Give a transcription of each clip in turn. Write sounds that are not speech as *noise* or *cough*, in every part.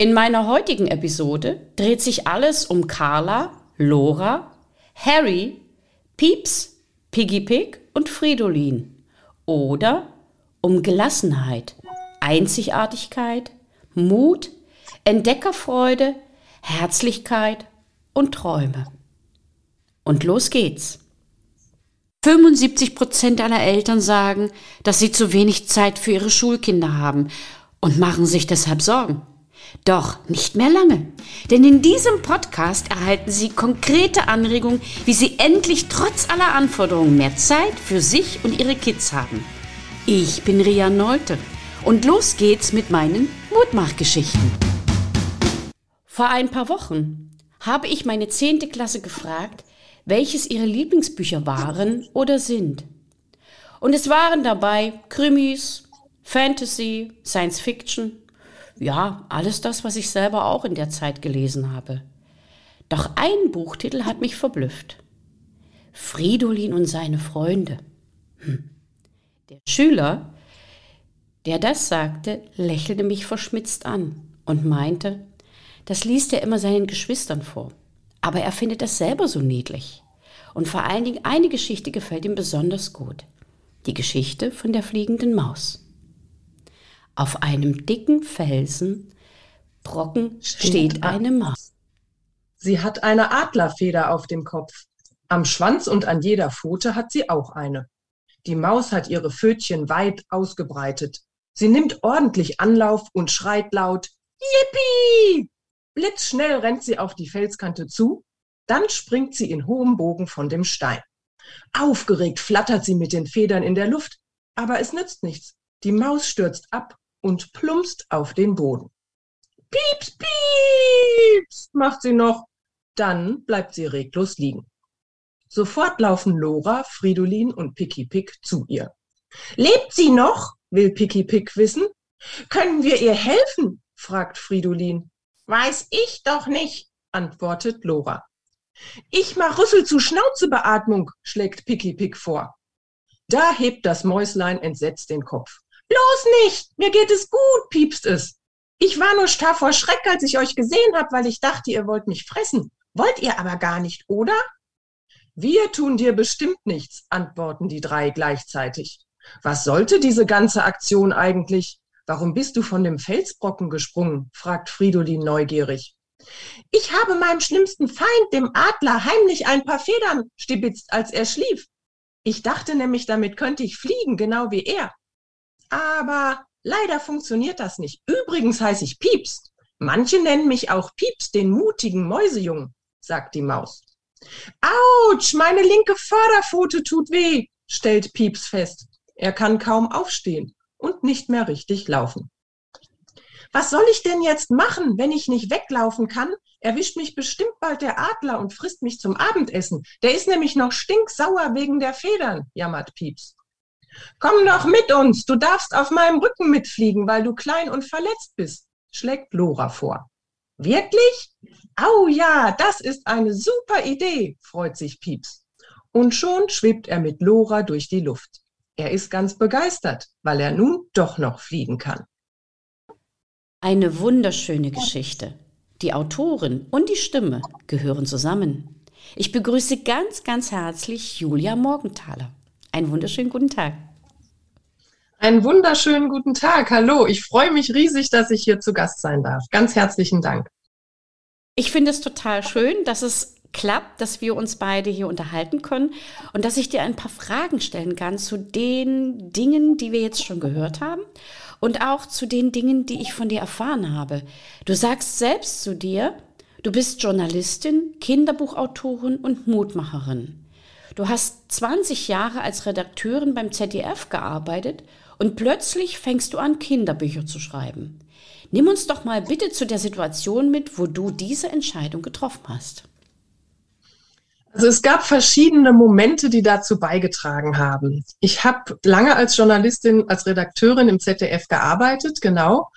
In meiner heutigen Episode dreht sich alles um Carla, Lora, Harry, Pieps, Piggy Pig und Fridolin. Oder um Gelassenheit, Einzigartigkeit, Mut, Entdeckerfreude, Herzlichkeit und Träume. Und los geht's. 75 Prozent aller Eltern sagen, dass sie zu wenig Zeit für ihre Schulkinder haben und machen sich deshalb Sorgen. Doch nicht mehr lange, denn in diesem Podcast erhalten Sie konkrete Anregungen, wie Sie endlich trotz aller Anforderungen mehr Zeit für sich und Ihre Kids haben. Ich bin Ria Nolte und los geht's mit meinen Mutmachgeschichten. Vor ein paar Wochen habe ich meine zehnte Klasse gefragt, welches ihre Lieblingsbücher waren oder sind. Und es waren dabei Krimis, Fantasy, Science Fiction ja, alles das, was ich selber auch in der Zeit gelesen habe. Doch ein Buchtitel hat mich verblüfft. Fridolin und seine Freunde. Hm. Der Schüler, der das sagte, lächelte mich verschmitzt an und meinte, das liest er immer seinen Geschwistern vor. Aber er findet das selber so niedlich. Und vor allen Dingen eine Geschichte gefällt ihm besonders gut. Die Geschichte von der fliegenden Maus. Auf einem dicken Felsen Brocken steht eine Maus. Sie hat eine Adlerfeder auf dem Kopf. Am Schwanz und an jeder Pfote hat sie auch eine. Die Maus hat ihre Pfötchen weit ausgebreitet. Sie nimmt ordentlich Anlauf und schreit laut Yippie! Blitzschnell rennt sie auf die Felskante zu, dann springt sie in hohem Bogen von dem Stein. Aufgeregt flattert sie mit den Federn in der Luft, aber es nützt nichts. Die Maus stürzt ab und plumpst auf den Boden. Pieps, pieps, macht sie noch. Dann bleibt sie reglos liegen. Sofort laufen Lora, Fridolin und Picky Pick zu ihr. Lebt sie noch? will Picky Pick wissen. Können wir ihr helfen? fragt Fridolin. Weiß ich doch nicht, antwortet Lora. Ich mach Rüssel zu Schnauzebeatmung, schlägt Picky Pick vor. Da hebt das Mäuslein entsetzt den Kopf. Bloß nicht! Mir geht es gut, piepst es. Ich war nur starr vor Schreck, als ich euch gesehen hab, weil ich dachte, ihr wollt mich fressen. Wollt ihr aber gar nicht, oder? Wir tun dir bestimmt nichts, antworten die drei gleichzeitig. Was sollte diese ganze Aktion eigentlich? Warum bist du von dem Felsbrocken gesprungen? fragt Fridolin neugierig. Ich habe meinem schlimmsten Feind, dem Adler, heimlich ein paar Federn stibitzt, als er schlief. Ich dachte nämlich, damit könnte ich fliegen, genau wie er aber leider funktioniert das nicht. Übrigens heiße ich Pieps. Manche nennen mich auch Pieps, den mutigen Mäusejungen, sagt die Maus. Autsch, meine linke Vorderpfote tut weh, stellt Pieps fest. Er kann kaum aufstehen und nicht mehr richtig laufen. Was soll ich denn jetzt machen, wenn ich nicht weglaufen kann? Erwischt mich bestimmt bald der Adler und frisst mich zum Abendessen. Der ist nämlich noch stinksauer wegen der Federn, jammert Pieps. Komm doch mit uns, du darfst auf meinem Rücken mitfliegen, weil du klein und verletzt bist, schlägt Lora vor. Wirklich? Au ja, das ist eine super Idee, freut sich Pieps. Und schon schwebt er mit Lora durch die Luft. Er ist ganz begeistert, weil er nun doch noch fliegen kann. Eine wunderschöne Geschichte. Die Autorin und die Stimme gehören zusammen. Ich begrüße ganz, ganz herzlich Julia Morgenthaler. Einen wunderschönen guten Tag. Einen wunderschönen guten Tag. Hallo, ich freue mich riesig, dass ich hier zu Gast sein darf. Ganz herzlichen Dank. Ich finde es total schön, dass es klappt, dass wir uns beide hier unterhalten können und dass ich dir ein paar Fragen stellen kann zu den Dingen, die wir jetzt schon gehört haben und auch zu den Dingen, die ich von dir erfahren habe. Du sagst selbst zu dir, du bist Journalistin, Kinderbuchautorin und Mutmacherin. Du hast 20 Jahre als Redakteurin beim ZDF gearbeitet und plötzlich fängst du an, Kinderbücher zu schreiben. Nimm uns doch mal bitte zu der Situation mit, wo du diese Entscheidung getroffen hast. Also es gab verschiedene Momente, die dazu beigetragen haben. Ich habe lange als Journalistin, als Redakteurin im ZDF gearbeitet, genau.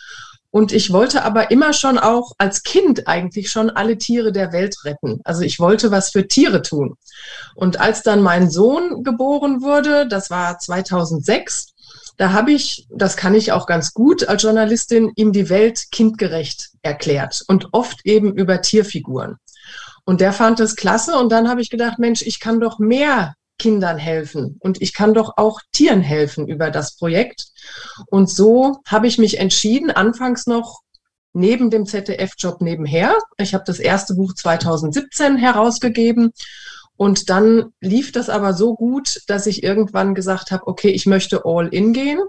Und ich wollte aber immer schon auch als Kind eigentlich schon alle Tiere der Welt retten. Also ich wollte was für Tiere tun. Und als dann mein Sohn geboren wurde, das war 2006, Da habe ich, das kann ich auch ganz gut als Journalistin, ihm die Welt kindgerecht erklärt und oft eben über Tierfiguren. Und der fand es klasse und dann habe ich gedacht, Mensch, ich kann doch mehr Kindern helfen und ich kann doch auch Tieren helfen über das Projekt. Und so habe ich mich entschieden, anfangs noch neben dem ZDF-Job nebenher. Ich habe das erste Buch 2017 herausgegeben und dann lief das aber so gut, dass ich irgendwann gesagt habe, okay, ich möchte all in gehen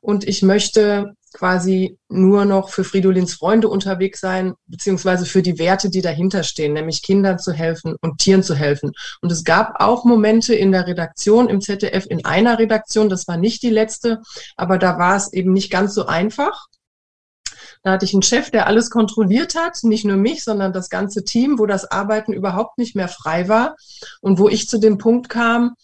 und ich möchte quasi nur noch für Fridolins Freunde unterwegs sein, beziehungsweise für die Werte, die dahinter stehen, nämlich Kindern zu helfen und Tieren zu helfen. Und es gab auch Momente in der Redaktion, im ZDF, in einer Redaktion, das war nicht die letzte, aber da war es eben nicht ganz so einfach. Da hatte ich einen Chef, der alles kontrolliert hat, nicht nur mich, sondern das ganze Team, wo das Arbeiten überhaupt nicht mehr frei war und wo ich zu dem Punkt kam,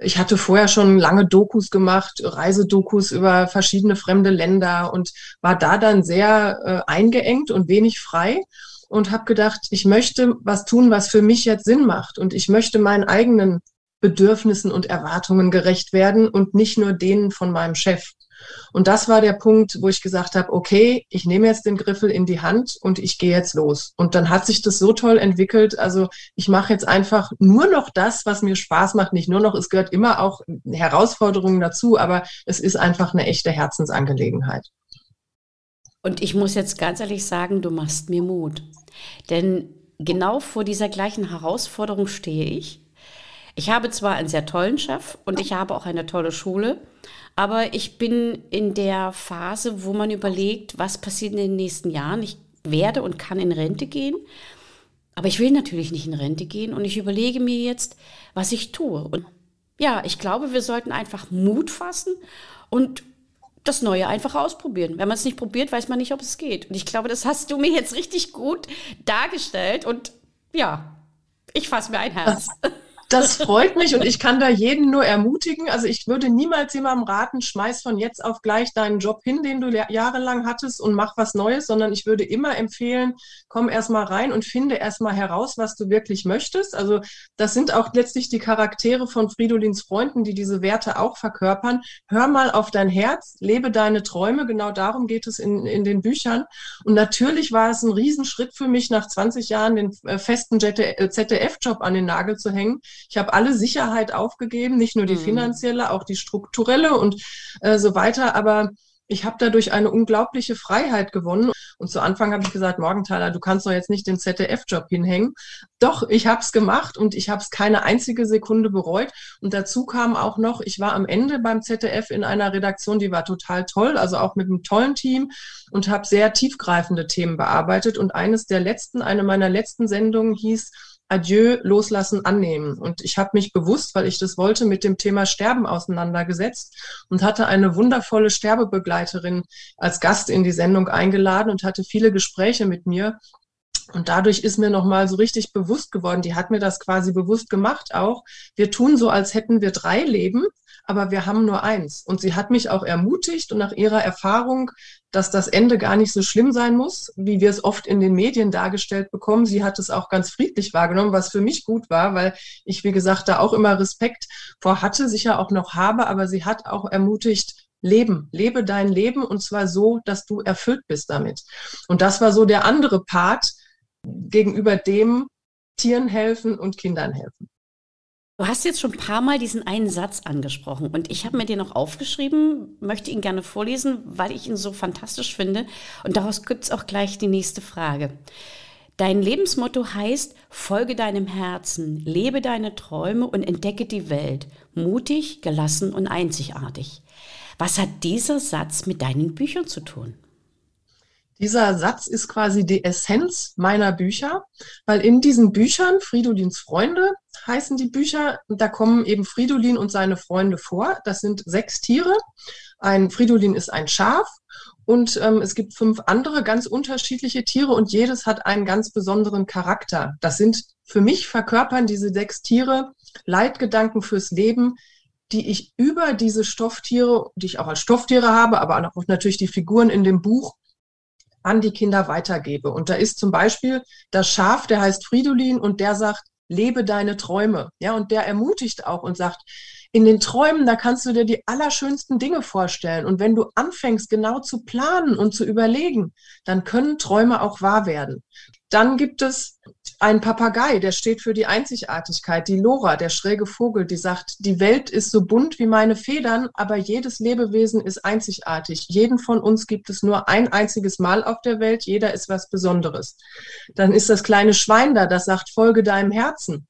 ich hatte vorher schon lange Dokus gemacht, Reisedokus über verschiedene fremde Länder und war da dann sehr äh, eingeengt und wenig frei und habe gedacht, ich möchte was tun, was für mich jetzt Sinn macht und ich möchte meinen eigenen Bedürfnissen und Erwartungen gerecht werden und nicht nur denen von meinem Chef. Und das war der Punkt, wo ich gesagt habe, okay, ich nehme jetzt den Griffel in die Hand und ich gehe jetzt los. Und dann hat sich das so toll entwickelt. Also ich mache jetzt einfach nur noch das, was mir Spaß macht. Nicht nur noch, es gehört immer auch Herausforderungen dazu, aber es ist einfach eine echte Herzensangelegenheit. Und ich muss jetzt ganz ehrlich sagen, du machst mir Mut. Denn genau vor dieser gleichen Herausforderung stehe ich. Ich habe zwar einen sehr tollen Chef und ich habe auch eine tolle Schule, aber ich bin in der Phase, wo man überlegt, was passiert in den nächsten Jahren. Ich werde und kann in Rente gehen. Aber ich will natürlich nicht in Rente gehen und ich überlege mir jetzt, was ich tue. Und ja, ich glaube, wir sollten einfach Mut fassen und das Neue einfach ausprobieren. Wenn man es nicht probiert, weiß man nicht, ob es geht. Und ich glaube, das hast du mir jetzt richtig gut dargestellt. Und ja, ich fasse mir ein Herz. *laughs* Das, freut mich und ich kann da jeden nur ermutigen. Also ich würde niemals jemandem raten, schmeiß von jetzt auf gleich deinen Job hin, den du jahrelang hattest und mach was Neues, sondern ich würde immer empfehlen, komm erstmal rein und finde erstmal heraus, was du wirklich möchtest. Also das sind auch letztlich die Charaktere von Fridolins Freunden, die diese Werte auch verkörpern. Hör mal auf dein Herz, lebe deine Träume. Genau darum geht es in, in den Büchern. Und natürlich war es ein Riesenschritt für mich, nach 20 Jahren den äh, festen ZDF-Job an den Nagel zu hängen. Ich habe alle Sicherheit aufgegeben, nicht nur die mhm. finanzielle, auch die strukturelle und äh, so weiter. Aber ich habe dadurch eine unglaubliche Freiheit gewonnen. Und zu Anfang habe ich gesagt, Morgenthaler, du kannst doch jetzt nicht den ZDF-Job hinhängen. Doch, ich habe es gemacht und ich habe es keine einzige Sekunde bereut. Und dazu kam auch noch, ich war am Ende beim ZDF in einer Redaktion, die war total toll, also auch mit einem tollen Team und habe sehr tiefgreifende Themen bearbeitet. Und eines der letzten, eine meiner letzten Sendungen hieß Adieu, loslassen, annehmen. Und ich habe mich bewusst, weil ich das wollte, mit dem Thema Sterben auseinandergesetzt und hatte eine wundervolle Sterbebegleiterin als Gast in die Sendung eingeladen und hatte viele Gespräche mit mir. Und dadurch ist mir nochmal so richtig bewusst geworden, die hat mir das quasi bewusst gemacht auch. Wir tun so, als hätten wir drei Leben aber wir haben nur eins. Und sie hat mich auch ermutigt und nach ihrer Erfahrung, dass das Ende gar nicht so schlimm sein muss, wie wir es oft in den Medien dargestellt bekommen. Sie hat es auch ganz friedlich wahrgenommen, was für mich gut war, weil ich, wie gesagt, da auch immer Respekt vor hatte, sicher auch noch habe, aber sie hat auch ermutigt, Leben, lebe dein Leben und zwar so, dass du erfüllt bist damit. Und das war so der andere Part gegenüber dem Tieren helfen und Kindern helfen. Du hast jetzt schon ein paar Mal diesen einen Satz angesprochen und ich habe mir den noch aufgeschrieben, möchte ihn gerne vorlesen, weil ich ihn so fantastisch finde. Und daraus gibt es auch gleich die nächste Frage. Dein Lebensmotto heißt, folge deinem Herzen, lebe deine Träume und entdecke die Welt. Mutig, gelassen und einzigartig. Was hat dieser Satz mit deinen Büchern zu tun? Dieser Satz ist quasi die Essenz meiner Bücher, weil in diesen Büchern, Fridolins Freunde heißen die Bücher, da kommen eben Fridolin und seine Freunde vor. Das sind sechs Tiere. Ein Fridolin ist ein Schaf und ähm, es gibt fünf andere ganz unterschiedliche Tiere und jedes hat einen ganz besonderen Charakter. Das sind für mich verkörpern diese sechs Tiere Leitgedanken fürs Leben, die ich über diese Stofftiere, die ich auch als Stofftiere habe, aber auch natürlich die Figuren in dem Buch an die Kinder weitergebe. Und da ist zum Beispiel das Schaf, der heißt Fridolin und der sagt, lebe deine Träume. Ja, und der ermutigt auch und sagt, in den Träumen, da kannst du dir die allerschönsten Dinge vorstellen. Und wenn du anfängst, genau zu planen und zu überlegen, dann können Träume auch wahr werden. Dann gibt es einen Papagei, der steht für die Einzigartigkeit. Die Lora, der schräge Vogel, die sagt, die Welt ist so bunt wie meine Federn, aber jedes Lebewesen ist einzigartig. Jeden von uns gibt es nur ein einziges Mal auf der Welt. Jeder ist was Besonderes. Dann ist das kleine Schwein da, das sagt, folge deinem Herzen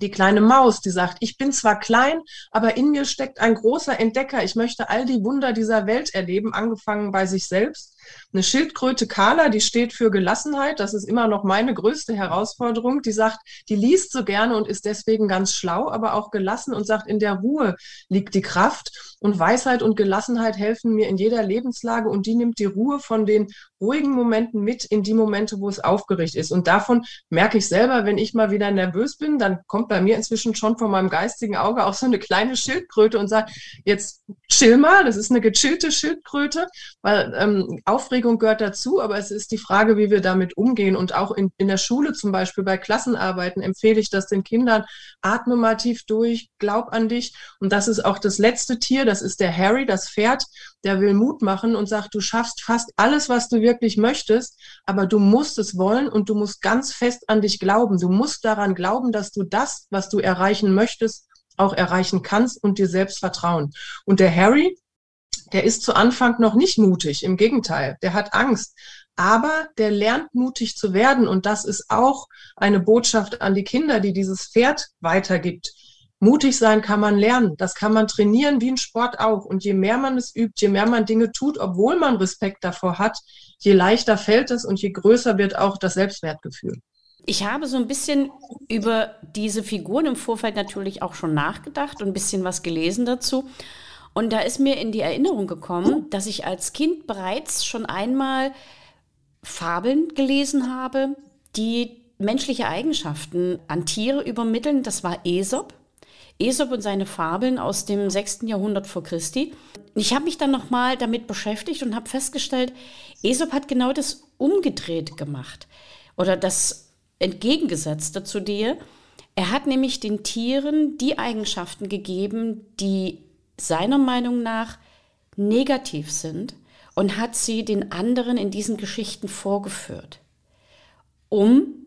die kleine Maus, die sagt, ich bin zwar klein, aber in mir steckt ein großer Entdecker. Ich möchte all die Wunder dieser Welt erleben, angefangen bei sich selbst. Eine Schildkröte Carla, die steht für Gelassenheit. Das ist immer noch meine größte Herausforderung. Die sagt, die liest so gerne und ist deswegen ganz schlau, aber auch gelassen und sagt, in der Ruhe liegt die Kraft. Und Weisheit und Gelassenheit helfen mir in jeder Lebenslage und die nimmt die Ruhe von den ruhigen Momenten mit in die Momente, wo es aufgeregt ist. Und davon merke ich selber, wenn ich mal wieder nervös bin, dann kommt bei mir inzwischen schon vor meinem geistigen Auge auch so eine kleine Schildkröte und sagt, jetzt chill mal, das ist eine gechillte Schildkröte, weil ähm, Aufregung gehört dazu, aber es ist die Frage, wie wir damit umgehen. Und auch in, in der Schule zum Beispiel bei Klassenarbeiten empfehle ich das den Kindern, atme mal tief durch, glaub an dich. Und das ist auch das letzte Tier, das ist der Harry, das Pferd, der will Mut machen und sagt, du schaffst fast alles, was du wirklich möchtest, aber du musst es wollen und du musst ganz fest an dich glauben. Du musst daran glauben, dass du das, was du erreichen möchtest, auch erreichen kannst und dir selbst vertrauen. Und der Harry, der ist zu Anfang noch nicht mutig, im Gegenteil, der hat Angst. Aber der lernt mutig zu werden und das ist auch eine Botschaft an die Kinder, die dieses Pferd weitergibt. Mutig sein kann man lernen, das kann man trainieren wie ein Sport auch. Und je mehr man es übt, je mehr man Dinge tut, obwohl man Respekt davor hat, je leichter fällt es und je größer wird auch das Selbstwertgefühl. Ich habe so ein bisschen über diese Figuren im Vorfeld natürlich auch schon nachgedacht und ein bisschen was gelesen dazu. Und da ist mir in die Erinnerung gekommen, dass ich als Kind bereits schon einmal Fabeln gelesen habe, die menschliche Eigenschaften an Tiere übermitteln. Das war Aesop. Aesop und seine Fabeln aus dem 6. Jahrhundert vor Christi. Ich habe mich dann nochmal damit beschäftigt und habe festgestellt, Aesop hat genau das umgedreht gemacht oder das entgegengesetzte zu dir. Er hat nämlich den Tieren die Eigenschaften gegeben, die seiner Meinung nach negativ sind und hat sie den anderen in diesen Geschichten vorgeführt, um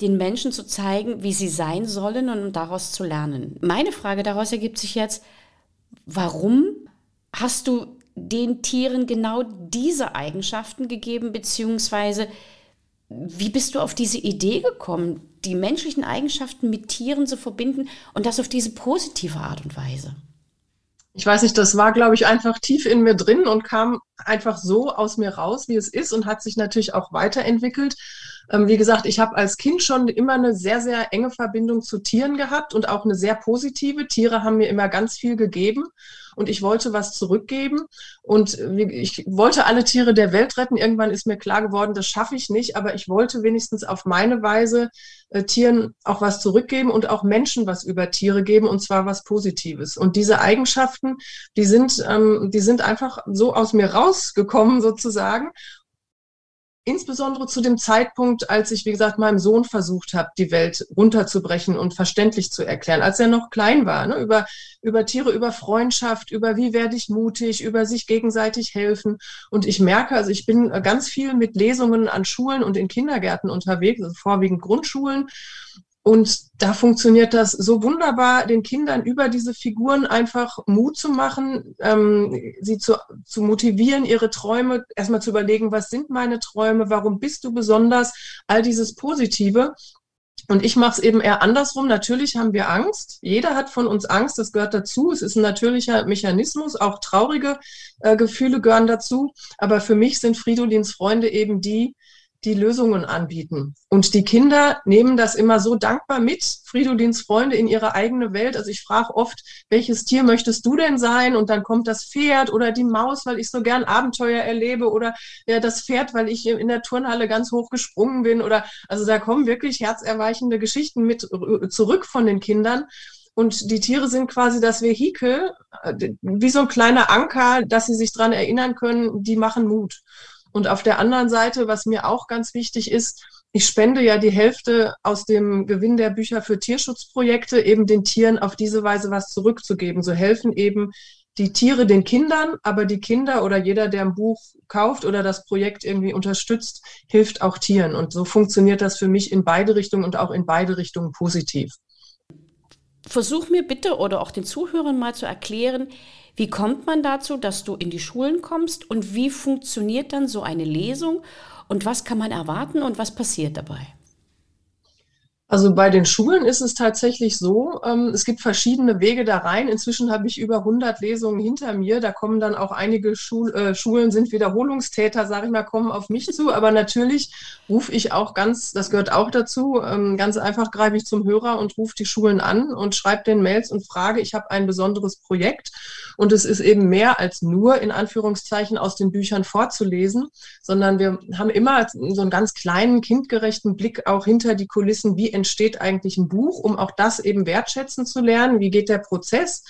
den Menschen zu zeigen, wie sie sein sollen und daraus zu lernen. Meine Frage daraus ergibt sich jetzt, warum hast du den Tieren genau diese Eigenschaften gegeben, beziehungsweise wie bist du auf diese Idee gekommen, die menschlichen Eigenschaften mit Tieren zu verbinden und das auf diese positive Art und Weise? Ich weiß nicht, das war, glaube ich, einfach tief in mir drin und kam einfach so aus mir raus, wie es ist und hat sich natürlich auch weiterentwickelt. Ähm, wie gesagt, ich habe als Kind schon immer eine sehr, sehr enge Verbindung zu Tieren gehabt und auch eine sehr positive. Tiere haben mir immer ganz viel gegeben und ich wollte was zurückgeben und ich wollte alle Tiere der Welt retten. Irgendwann ist mir klar geworden, das schaffe ich nicht, aber ich wollte wenigstens auf meine Weise äh, Tieren auch was zurückgeben und auch Menschen was über Tiere geben und zwar was Positives. Und diese Eigenschaften, die sind, ähm, die sind einfach so aus mir rausgekommen sozusagen insbesondere zu dem Zeitpunkt, als ich, wie gesagt, meinem Sohn versucht habe, die Welt runterzubrechen und verständlich zu erklären, als er noch klein war, ne? über, über Tiere, über Freundschaft, über wie werde ich mutig, über sich gegenseitig helfen. Und ich merke, also ich bin ganz viel mit Lesungen an Schulen und in Kindergärten unterwegs, also vorwiegend Grundschulen. Und da funktioniert das so wunderbar, den Kindern über diese Figuren einfach Mut zu machen, ähm, sie zu, zu motivieren, ihre Träume erstmal zu überlegen, was sind meine Träume, warum bist du besonders, all dieses Positive. Und ich mache es eben eher andersrum. Natürlich haben wir Angst. Jeder hat von uns Angst, das gehört dazu. Es ist ein natürlicher Mechanismus. Auch traurige äh, Gefühle gehören dazu. Aber für mich sind Fridolins Freunde eben die, die Lösungen anbieten. Und die Kinder nehmen das immer so dankbar mit, Fridolins Freunde in ihre eigene Welt. Also ich frage oft, welches Tier möchtest du denn sein? Und dann kommt das Pferd oder die Maus, weil ich so gern Abenteuer erlebe oder ja, das Pferd, weil ich in der Turnhalle ganz hoch gesprungen bin oder also da kommen wirklich herzerweichende Geschichten mit zurück von den Kindern. Und die Tiere sind quasi das Vehikel, äh, wie so ein kleiner Anker, dass sie sich dran erinnern können, die machen Mut. Und auf der anderen Seite, was mir auch ganz wichtig ist, ich spende ja die Hälfte aus dem Gewinn der Bücher für Tierschutzprojekte, eben den Tieren auf diese Weise was zurückzugeben. So helfen eben die Tiere den Kindern, aber die Kinder oder jeder, der ein Buch kauft oder das Projekt irgendwie unterstützt, hilft auch Tieren. Und so funktioniert das für mich in beide Richtungen und auch in beide Richtungen positiv. Versuch mir bitte oder auch den Zuhörern mal zu erklären, wie kommt man dazu, dass du in die Schulen kommst? Und wie funktioniert dann so eine Lesung? Und was kann man erwarten? Und was passiert dabei? Also bei den Schulen ist es tatsächlich so, ähm, es gibt verschiedene Wege da rein. Inzwischen habe ich über 100 Lesungen hinter mir. Da kommen dann auch einige Schul äh, Schulen, sind Wiederholungstäter, sage ich mal, kommen auf mich zu. Aber natürlich rufe ich auch ganz, das gehört auch dazu, ähm, ganz einfach greife ich zum Hörer und rufe die Schulen an und schreibe den Mails und frage, ich habe ein besonderes Projekt. Und es ist eben mehr als nur in Anführungszeichen aus den Büchern vorzulesen, sondern wir haben immer so einen ganz kleinen, kindgerechten Blick auch hinter die Kulissen, wie entsteht eigentlich ein Buch, um auch das eben wertschätzen zu lernen. Wie geht der Prozess?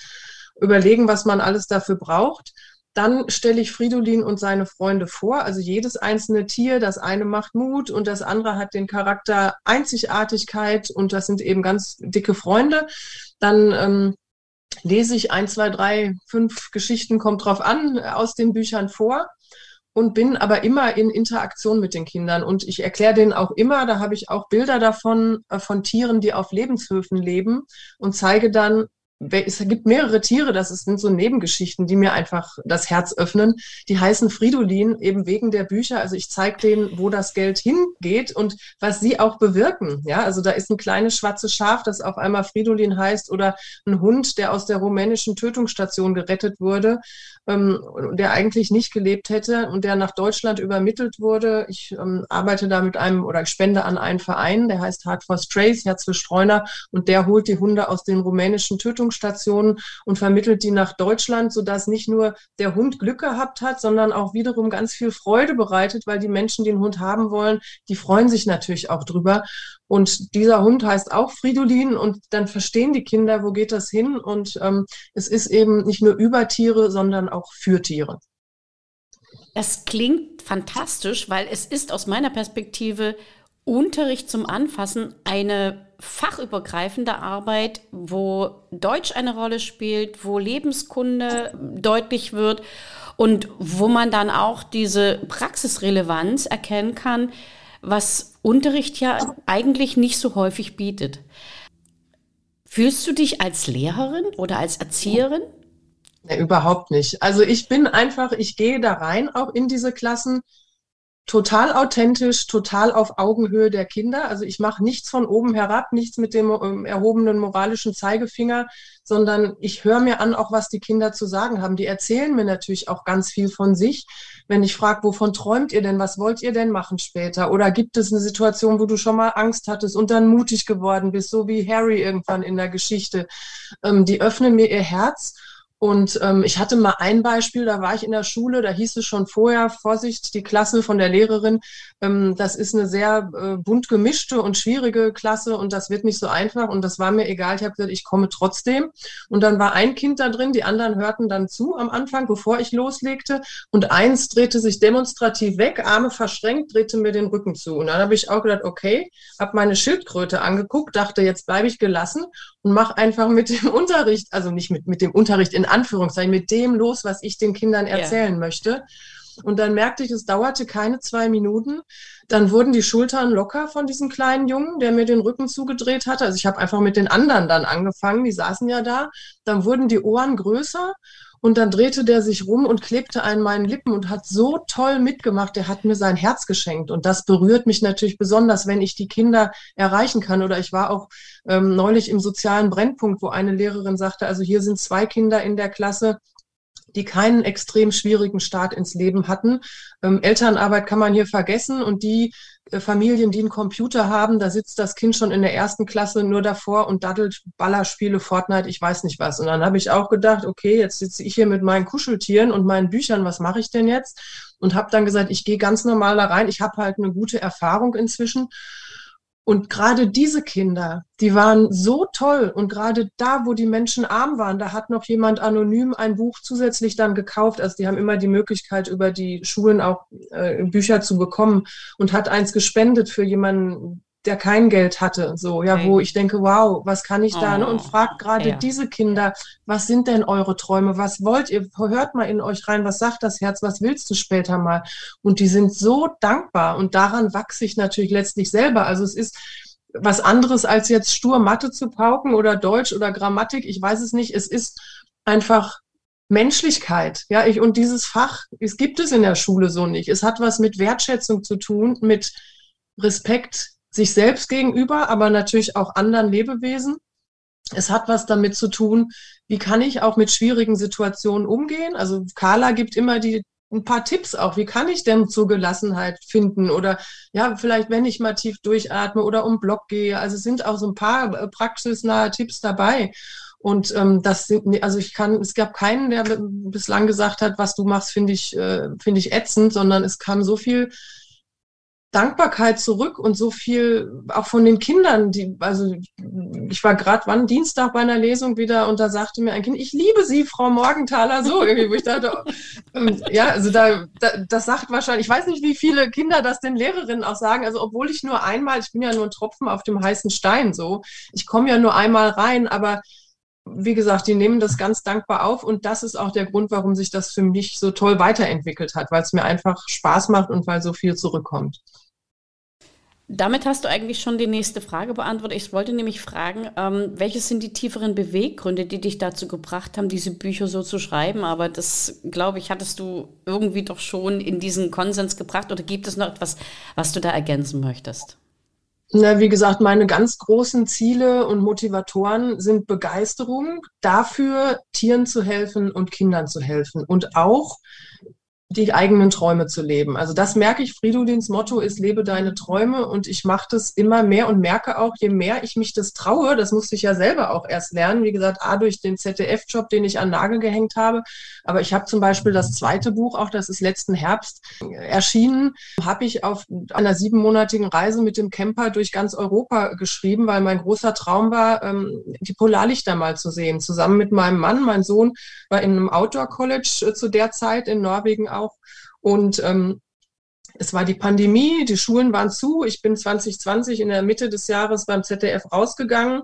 Überlegen, was man alles dafür braucht. Dann stelle ich Fridolin und seine Freunde vor. Also jedes einzelne Tier, das eine macht Mut und das andere hat den Charakter Einzigartigkeit und das sind eben ganz dicke Freunde. Dann ähm, lese ich ein, zwei, drei, fünf Geschichten, kommt drauf an, aus den Büchern vor und bin aber immer in Interaktion mit den Kindern. Und ich erkläre denen auch immer, da habe ich auch Bilder davon, äh, von Tieren, die auf Lebenshöfen leben und zeige dann, es gibt mehrere Tiere, das sind so Nebengeschichten, die mir einfach das Herz öffnen. Die heißen Fridolin eben wegen der Bücher. Also ich zeige denen, wo das Geld hingeht und was sie auch bewirken. Ja, also da ist ein kleines schwarzes Schaf, das auf einmal Fridolin heißt oder ein Hund, der aus der rumänischen Tötungsstation gerettet wurde, ähm, der eigentlich nicht gelebt hätte und der nach Deutschland übermittelt wurde. Ich ähm, arbeite da mit einem oder ich spende an einen Verein, der heißt Hard for Strays, Herz für Streuner und der holt die Hunde aus den rumänischen Tötungsstationen Behandlungsstationen und vermittelt die nach Deutschland, sodass nicht nur der Hund Glück gehabt hat, sondern auch wiederum ganz viel Freude bereitet, weil die Menschen, die den Hund haben wollen, die freuen sich natürlich auch drüber. Und dieser Hund heißt auch Fridolin und dann verstehen die Kinder, wo geht das hin? Und ähm, es ist eben nicht nur über Tiere, sondern auch für Tiere. Das klingt fantastisch, weil es ist aus meiner Perspektive Unterricht zum Anfassen eine fachübergreifende Arbeit, wo Deutsch eine Rolle spielt, wo Lebenskunde deutlich wird und wo man dann auch diese Praxisrelevanz erkennen kann, was Unterricht ja eigentlich nicht so häufig bietet. Fühlst du dich als Lehrerin oder als Erzieherin? Nee, überhaupt nicht. Also ich bin einfach, ich gehe da rein, auch in diese Klassen total authentisch, total auf Augenhöhe der Kinder. Also ich mache nichts von oben herab, nichts mit dem ähm, erhobenen moralischen Zeigefinger, sondern ich höre mir an, auch was die Kinder zu sagen haben. Die erzählen mir natürlich auch ganz viel von sich. Wenn ich frage, wovon träumt ihr denn, was wollt ihr denn machen später? Oder gibt es eine Situation, wo du schon mal Angst hattest und dann mutig geworden bist, so wie Harry irgendwann in der Geschichte? Ähm, die öffnen mir ihr Herz und ähm, ich hatte mal ein Beispiel, da war ich in der Schule, da hieß es schon vorher, Vorsicht, die Klasse von der Lehrerin, ähm, das ist eine sehr äh, bunt gemischte und schwierige Klasse und das wird nicht so einfach und das war mir egal. Ich habe gesagt, ich komme trotzdem. Und dann war ein Kind da drin, die anderen hörten dann zu am Anfang, bevor ich loslegte und eins drehte sich demonstrativ weg, Arme verschränkt, drehte mir den Rücken zu. Und dann habe ich auch gedacht, okay, habe meine Schildkröte angeguckt, dachte, jetzt bleibe ich gelassen und mache einfach mit dem *laughs* Unterricht, also nicht mit, mit dem Unterricht in Anführungszeichen, mit dem los, was ich den Kindern erzählen yeah. möchte. Und dann merkte ich, es dauerte keine zwei Minuten. Dann wurden die Schultern locker von diesem kleinen Jungen, der mir den Rücken zugedreht hatte. Also ich habe einfach mit den anderen dann angefangen, die saßen ja da. Dann wurden die Ohren größer und dann drehte der sich rum und klebte an meinen Lippen und hat so toll mitgemacht. Der hat mir sein Herz geschenkt. Und das berührt mich natürlich besonders, wenn ich die Kinder erreichen kann. Oder ich war auch ähm, neulich im sozialen Brennpunkt, wo eine Lehrerin sagte, also hier sind zwei Kinder in der Klasse, die keinen extrem schwierigen Start ins Leben hatten. Ähm, Elternarbeit kann man hier vergessen und die äh, Familien, die einen Computer haben, da sitzt das Kind schon in der ersten Klasse nur davor und daddelt Ballerspiele, Fortnite, ich weiß nicht was. Und dann habe ich auch gedacht, okay, jetzt sitze ich hier mit meinen Kuscheltieren und meinen Büchern, was mache ich denn jetzt? Und habe dann gesagt, ich gehe ganz normal da rein. Ich habe halt eine gute Erfahrung inzwischen Und gerade diese Kinder, die waren so toll. Und gerade da, wo die Menschen arm waren, da hat noch jemand anonym ein Buch zusätzlich dann gekauft. Also die haben immer die Möglichkeit, über die Schulen auch äh, Bücher zu bekommen und hat eins gespendet für jemanden, der kein Geld hatte, so, ja, okay. wo ich denke, wow, was kann ich da, oh, ne? Und oh, fragt gerade ja. diese Kinder, was sind denn eure Träume? Was wollt ihr? Hört mal in euch rein, was sagt das Herz? Was willst du später mal? Und die sind so dankbar und daran wachse ich natürlich letztlich selber. Also es ist, was anderes als jetzt stur Mathe zu pauken oder Deutsch oder Grammatik. Ich weiß es nicht. Es ist einfach Menschlichkeit. Ja, ich, und dieses Fach, es gibt es in der Schule so nicht. Es hat was mit Wertschätzung zu tun, mit Respekt sich selbst gegenüber, aber natürlich auch anderen Lebewesen. Es hat was damit zu tun, wie kann ich auch mit schwierigen Situationen umgehen. Also Carla gibt immer die ein paar Tipps auch. Wie kann ich denn zur Gelassenheit finden? Oder ja, vielleicht, wenn ich mal tief durchatme oder um Block gehe. Also es sind auch so ein paar äh, praxisnahe Tipps dabei. Und ähm, das sind, also ich kann, es gab keinen, der bislang gesagt hat, was du machst, finde ich, äh, finde ich ätzend, sondern es kam so viel Dankbarkeit zurück und so viel auch von den Kindern, die, also ich war gerade wann Dienstag bei einer Lesung wieder und da sagte mir ein Kind, ich liebe Sie, Frau Morgenthaler, so irgendwie, wo ich dachte, ähm, ja, also da, da, das sagt wahrscheinlich, ich weiß nicht, wie viele Kinder das den Lehrerinnen auch sagen, also obwohl ich nur einmal, ich bin ja nur ein Tropfen auf dem heißen Stein, so, ich komme ja nur einmal rein, aber wie gesagt, die nehmen das ganz dankbar auf und das ist auch der Grund, warum sich das für mich so toll weiterentwickelt hat, weil es mir einfach Spaß macht und weil so viel zurückkommt. Damit hast du eigentlich schon die nächste Frage beantwortet. Ich wollte nämlich fragen, ähm, welches sind die tieferen Beweggründe, die dich dazu gebracht haben, diese Bücher so zu schreiben? Aber das, glaube ich, hattest du irgendwie doch schon in diesen Konsens gebracht oder gibt es noch etwas, was du da ergänzen möchtest? Na, wie gesagt, meine ganz großen Ziele und Motivatoren sind Begeisterung dafür, Tieren zu helfen und Kindern zu helfen. Und auch die eigenen Träume zu leben. Also das merke ich, Fridolins Motto ist, lebe deine Träume und ich mache das immer mehr und merke auch, je mehr ich mich das traue, das musste ich ja selber auch erst lernen, wie gesagt, A, durch den ZDF-Job, den ich an Nagel gehängt habe, aber ich habe zum Beispiel das zweite Buch, auch das ist letzten Herbst erschienen, habe ich auf einer siebenmonatigen Reise mit dem Camper durch ganz Europa geschrieben, weil mein großer Traum war, ähm, die Polarlichter mal zu sehen, zusammen mit meinem Mann. Mein Sohn war in einem Outdoor-College äh, zu der Zeit in Norwegen auch auch. Und ähm, es war die Pandemie, die Schulen waren zu. Ich bin 2020 in der Mitte des Jahres beim ZDF rausgegangen.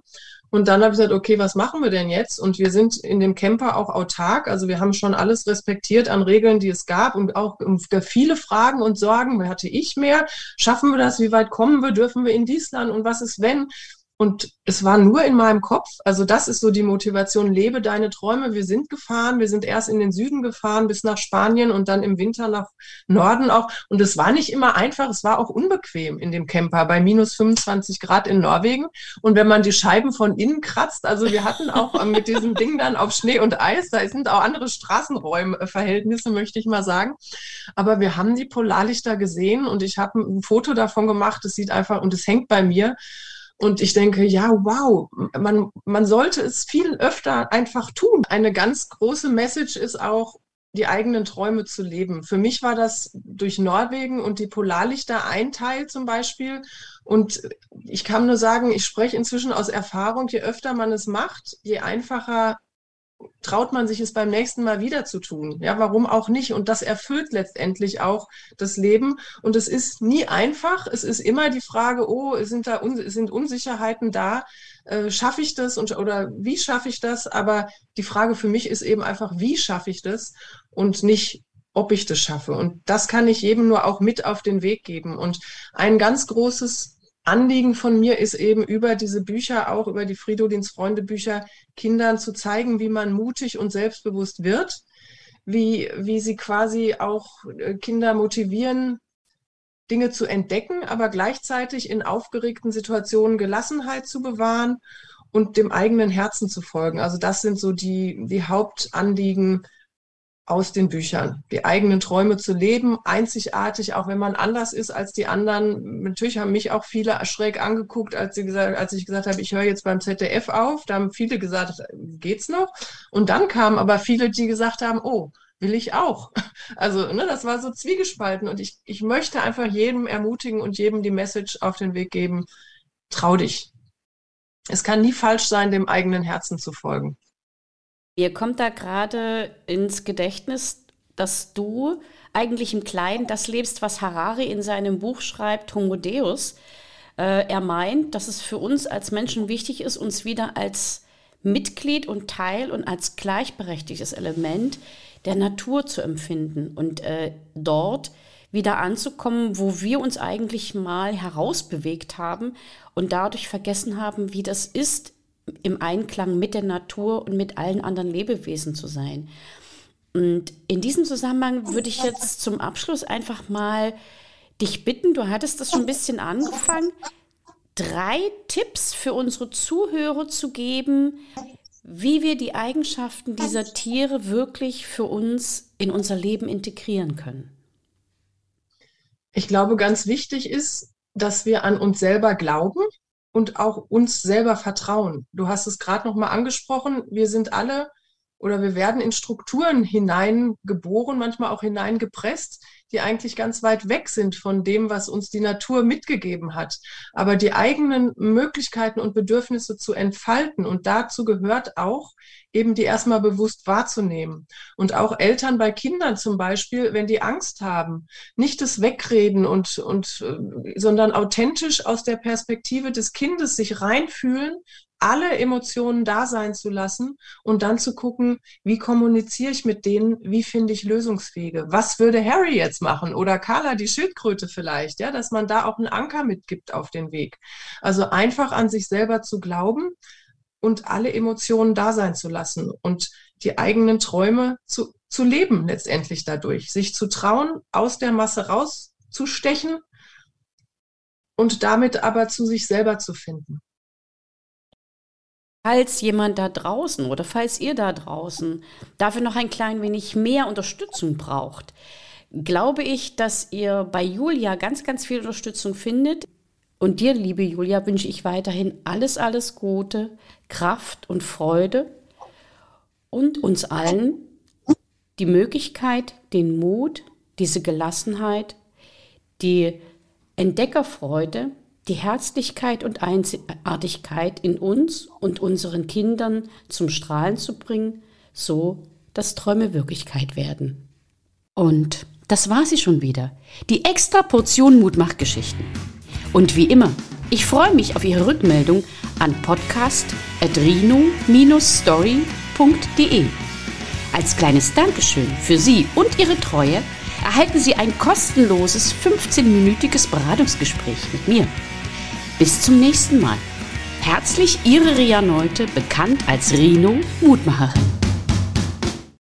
Und dann habe ich gesagt, okay, was machen wir denn jetzt? Und wir sind in dem Camper auch autark. Also wir haben schon alles respektiert an Regeln, die es gab und auch viele Fragen und Sorgen. Wer hatte ich mehr? Schaffen wir das? Wie weit kommen wir? Dürfen wir in dies Land? Und was ist wenn? Und es war nur in meinem Kopf. Also das ist so die Motivation. Lebe deine Träume. Wir sind gefahren. Wir sind erst in den Süden gefahren bis nach Spanien und dann im Winter nach Norden auch. Und es war nicht immer einfach. Es war auch unbequem in dem Camper bei minus 25 Grad in Norwegen. Und wenn man die Scheiben von innen kratzt, also wir hatten auch mit diesem Ding dann auf Schnee und Eis, da sind auch andere Straßenräumverhältnisse, möchte ich mal sagen. Aber wir haben die Polarlichter gesehen und ich habe ein Foto davon gemacht. Es sieht einfach und es hängt bei mir. Und ich denke, ja, wow, man, man sollte es viel öfter einfach tun. Eine ganz große Message ist auch, die eigenen Träume zu leben. Für mich war das durch Norwegen und die Polarlichter ein Teil zum Beispiel. Und ich kann nur sagen, ich spreche inzwischen aus Erfahrung, je öfter man es macht, je einfacher traut man sich es beim nächsten Mal wieder zu tun. Ja, warum auch nicht? Und das erfüllt letztendlich auch das Leben. Und es ist nie einfach. Es ist immer die Frage, oh, sind da sind Unsicherheiten da? Äh, schaffe ich das und, oder wie schaffe ich das? Aber die Frage für mich ist eben einfach, wie schaffe ich das? Und nicht, ob ich das schaffe. Und das kann ich jedem nur auch mit auf den Weg geben. Und ein ganz großes Anliegen von mir ist eben über diese Bücher, auch über die Fridolins Freunde Bücher, Kindern zu zeigen, wie man mutig und selbstbewusst wird, wie, wie sie quasi auch äh, Kinder motivieren, Dinge zu entdecken, aber gleichzeitig in aufgeregten Situationen Gelassenheit zu bewahren und dem eigenen Herzen zu folgen. Also das sind so die, die Hauptanliegen aus den Büchern, die eigenen Träume zu leben, einzigartig, auch wenn man anders ist als die anderen. Natürlich haben mich auch viele schräg angeguckt, als, sie gesagt, als ich gesagt habe, ich höre jetzt beim ZDF auf. Da haben viele gesagt, geht's noch? Und dann kamen aber viele, die gesagt haben, oh, will ich auch. *laughs* Also, ne, das war so zwiegespalten und ich, ich möchte einfach jedem ermutigen und jedem die Message auf den Weg geben, Trau dich. Es kann nie falsch sein, dem eigenen Herzen zu folgen. Mir kommt da gerade ins Gedächtnis, dass du eigentlich im Kleinen das lebst, was Harari in seinem Buch schreibt, Homo Deus. Äh, er meint, dass es für uns als Menschen wichtig ist, uns wieder als Mitglied und Teil und als gleichberechtigtes Element der Natur zu empfinden und äh, dort wieder anzukommen, wo wir uns eigentlich mal herausbewegt haben und dadurch vergessen haben, wie das ist, im Einklang mit der Natur und mit allen anderen Lebewesen zu sein. Und in diesem Zusammenhang würde ich jetzt zum Abschluss einfach mal dich bitten, du hattest das schon ein bisschen angefangen, drei Tipps für unsere Zuhörer zu geben, wie wir die Eigenschaften dieser Tiere wirklich für uns in unser Leben integrieren können. Ich glaube, ganz wichtig ist, dass wir an uns selber glauben und auch uns selber vertrauen. Du hast es gerade noch mal angesprochen. Wir sind alle oder wir werden in Strukturen hineingeboren, manchmal auch hineingepresst, die eigentlich ganz weit weg sind von dem, was uns die Natur mitgegeben hat. Aber die eigenen Möglichkeiten und Bedürfnisse zu entfalten und dazu gehört auch, eben die erstmal bewusst wahrzunehmen. Und auch Eltern bei Kindern zum Beispiel, wenn die Angst haben, nicht das Wegreden und, und, äh, sondern authentisch aus der Perspektive des Kindes sich reinfühlen alle Emotionen da sein zu lassen und dann zu gucken, wie kommuniziere ich mit denen, wie finde ich Lösungswege. Was würde Harry jetzt machen oder Carla die Schildkröte vielleicht, ja, dass man da auch einen Anker mitgibt auf den Weg. Also einfach an sich selber zu glauben und alle Emotionen da sein zu lassen und die eigenen Träume zu, zu leben letztendlich dadurch, sich zu trauen, aus der Masse rauszustechen und damit aber zu sich selber zu finden. Falls jemand da draußen oder falls ihr da draußen dafür noch ein klein wenig mehr Unterstützung braucht, glaube ich, dass ihr bei Julia ganz, ganz viel Unterstützung findet. Und dir, liebe Julia, wünsche ich weiterhin alles, alles Gute, Kraft und Freude und uns allen die Möglichkeit, den Mut, diese Gelassenheit, die Entdeckerfreude, die Herzlichkeit und Einzigartigkeit in uns und unseren Kindern zum Strahlen zu bringen, so dass Träume Wirklichkeit werden. Und das war sie schon wieder, die extra Portion Mutmachgeschichten. Und wie immer, ich freue mich auf Ihre Rückmeldung an podcast.rino-story.de. Als kleines Dankeschön für Sie und Ihre Treue erhalten Sie ein kostenloses 15-minütiges Beratungsgespräch mit mir. Bis zum nächsten Mal. Herzlich Ihre Ria Neute, bekannt als Rino Mutmacherin.